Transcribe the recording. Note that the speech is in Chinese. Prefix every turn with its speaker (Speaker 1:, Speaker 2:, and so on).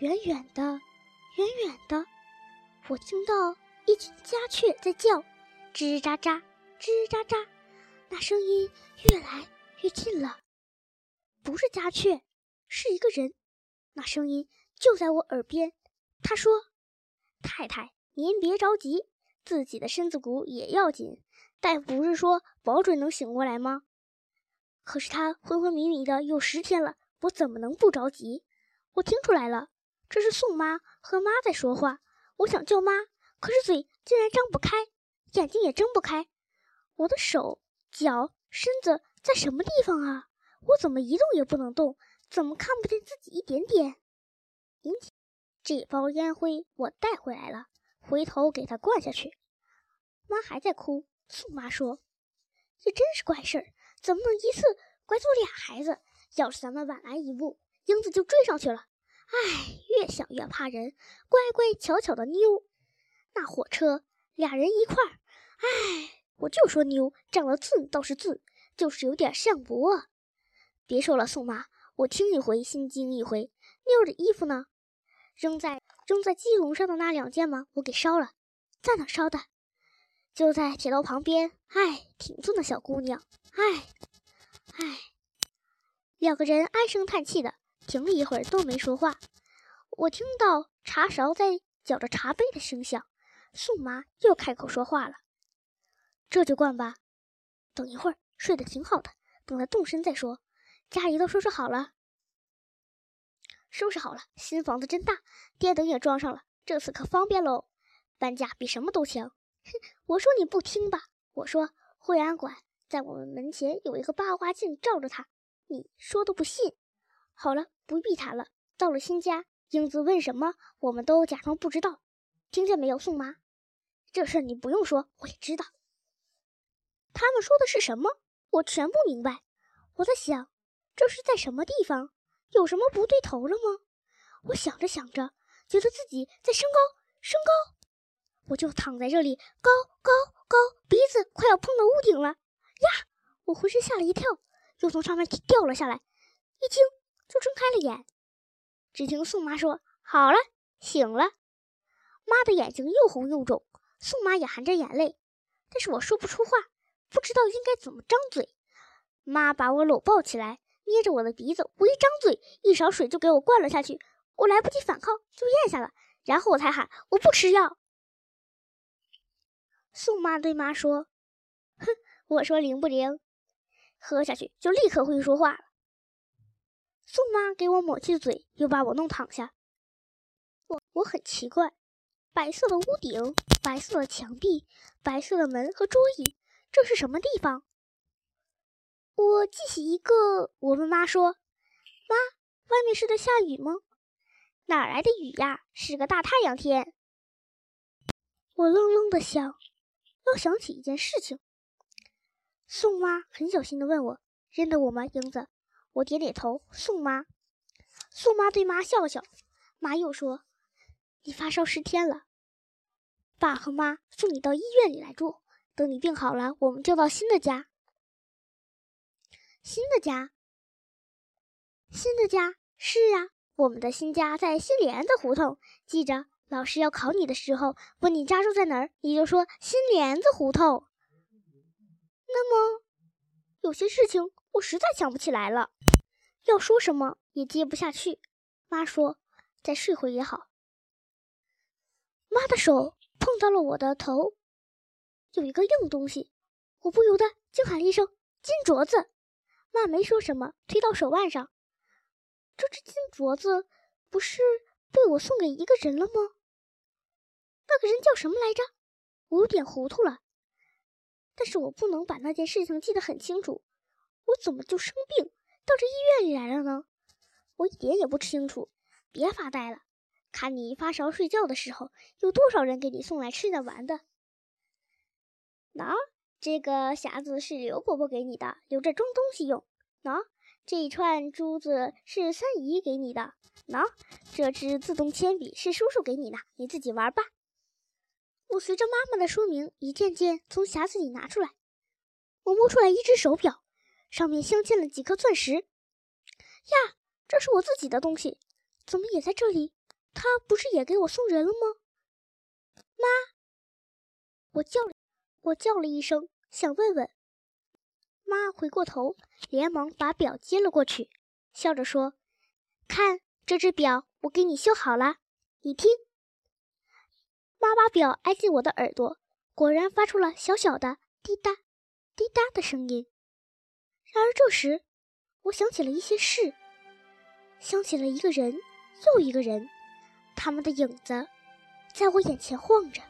Speaker 1: 远远的，远远的，我听到一群家雀在叫，吱喳喳，吱喳喳，那声音越来越近了。不是家雀，是一个人，那声音就在我耳边。他说：“太太，您别着急，自己的身子骨也要紧。大夫不是说保准能醒过来吗？可是他昏昏迷迷的有十天了，我怎么能不着急？我听出来了，这是宋妈和妈在说话。我想叫妈，可是嘴竟然张不开，眼睛也睁不开。我的手、脚、身子在什么地方啊？我怎么一动也不能动？怎么看不见自己一点点？引起。”这包烟灰我带回来了，回头给他灌下去。妈还在哭。宋妈说：“这真是怪事儿，怎么能一次拐走俩孩子？要是咱们晚来一步，英子就追上去了。哎，越想越怕人。乖乖巧巧的妞，那火车俩人一块儿。哎，我就说妞长得字倒是字，就是有点像伯。别说了，宋妈，我听一回心惊一回。妞的衣服呢？”扔在扔在鸡笼上的那两件吗？我给烧了，在哪烧的？就在铁道旁边。哎，挺俊的小姑娘。哎，哎，两个人唉声叹气的停了一会儿，都没说话。我听到茶勺在搅着茶杯的声响。宋妈又开口说话了：“这就灌吧。等一会儿，睡得挺好的，等他动身再说。家里都收拾好了。”收拾好了，新房子真大，电灯也装上了，这次可方便喽。搬家比什么都强。哼，我说你不听吧？我说惠安馆在我们门前有一个八卦镜照着它，你说都不信。好了，不必谈了。到了新家，英子问什么，我们都假装不知道。听见没有，宋妈？这事你不用说，我也知道。他们说的是什么？我全不明白。我在想，这是在什么地方？有什么不对头了吗？我想着想着，觉得自己在升高，升高，我就躺在这里，高高高，鼻子快要碰到屋顶了呀！我浑身吓了一跳，又从上面掉了下来，一惊就睁开了眼。只听宋妈说：“好了，醒了。”妈的眼睛又红又肿，宋妈也含着眼泪，但是我说不出话，不知道应该怎么张嘴。妈把我搂抱起来。捏着我的鼻子，我一张嘴，一勺水就给我灌了下去。我来不及反抗，就咽下了。然后我才喊：“我不吃药。”宋妈对妈说：“哼，我说灵不灵？喝下去就立刻会说话。”宋妈给我抹去嘴，又把我弄躺下。我我很奇怪，白色的屋顶，白色的墙壁，白色的门和桌椅，这是什么地方？我记起一个，我问妈说：“妈，外面是在下雨吗？哪来的雨呀？是个大太阳天。”我愣愣的想，又想起一件事情。宋妈很小心的问我：“认得我吗，英子？”我点点头。宋妈，宋妈对妈笑笑。妈又说：“你发烧十天了，爸和妈送你到医院里来住。等你病好了，我们就到新的家。”新的家，新的家是啊，我们的新家在新莲子胡同。记着，老师要考你的时候，问你家住在哪儿，你就说新莲子胡同。那么，有些事情我实在想不起来了，要说什么也接不下去。妈说，再睡会也好。妈的手碰到了我的头，有一个硬东西，我不由得惊喊了一声：“金镯子！”妈没说什么，推到手腕上。这只金镯子不是被我送给一个人了吗？那个人叫什么来着？我有点糊涂了。但是我不能把那件事情记得很清楚。我怎么就生病到这医院里来了呢？我一点也不清楚。别发呆了，看你发烧睡觉的时候，有多少人给你送来吃的玩的？喏。这个匣子是刘伯伯给你的，留着装东西用。喏，这一串珠子是三姨给你的。喏，这支自动铅笔是叔叔给你的，你自己玩吧。我随着妈妈的说明，一件件从匣子里拿出来。我摸出来一只手表，上面镶嵌了几颗钻石。呀，这是我自己的东西，怎么也在这里？他不是也给我送人了吗？妈！我叫了，我叫了一声，想问问。妈回过头，连忙把表接了过去，笑着说：“看这只表，我给你修好了，你听。”妈把表挨近我的耳朵，果然发出了小小的滴答、滴答的声音。然而这时，我想起了一些事，想起了一个人又一个人，他们的影子在我眼前晃着。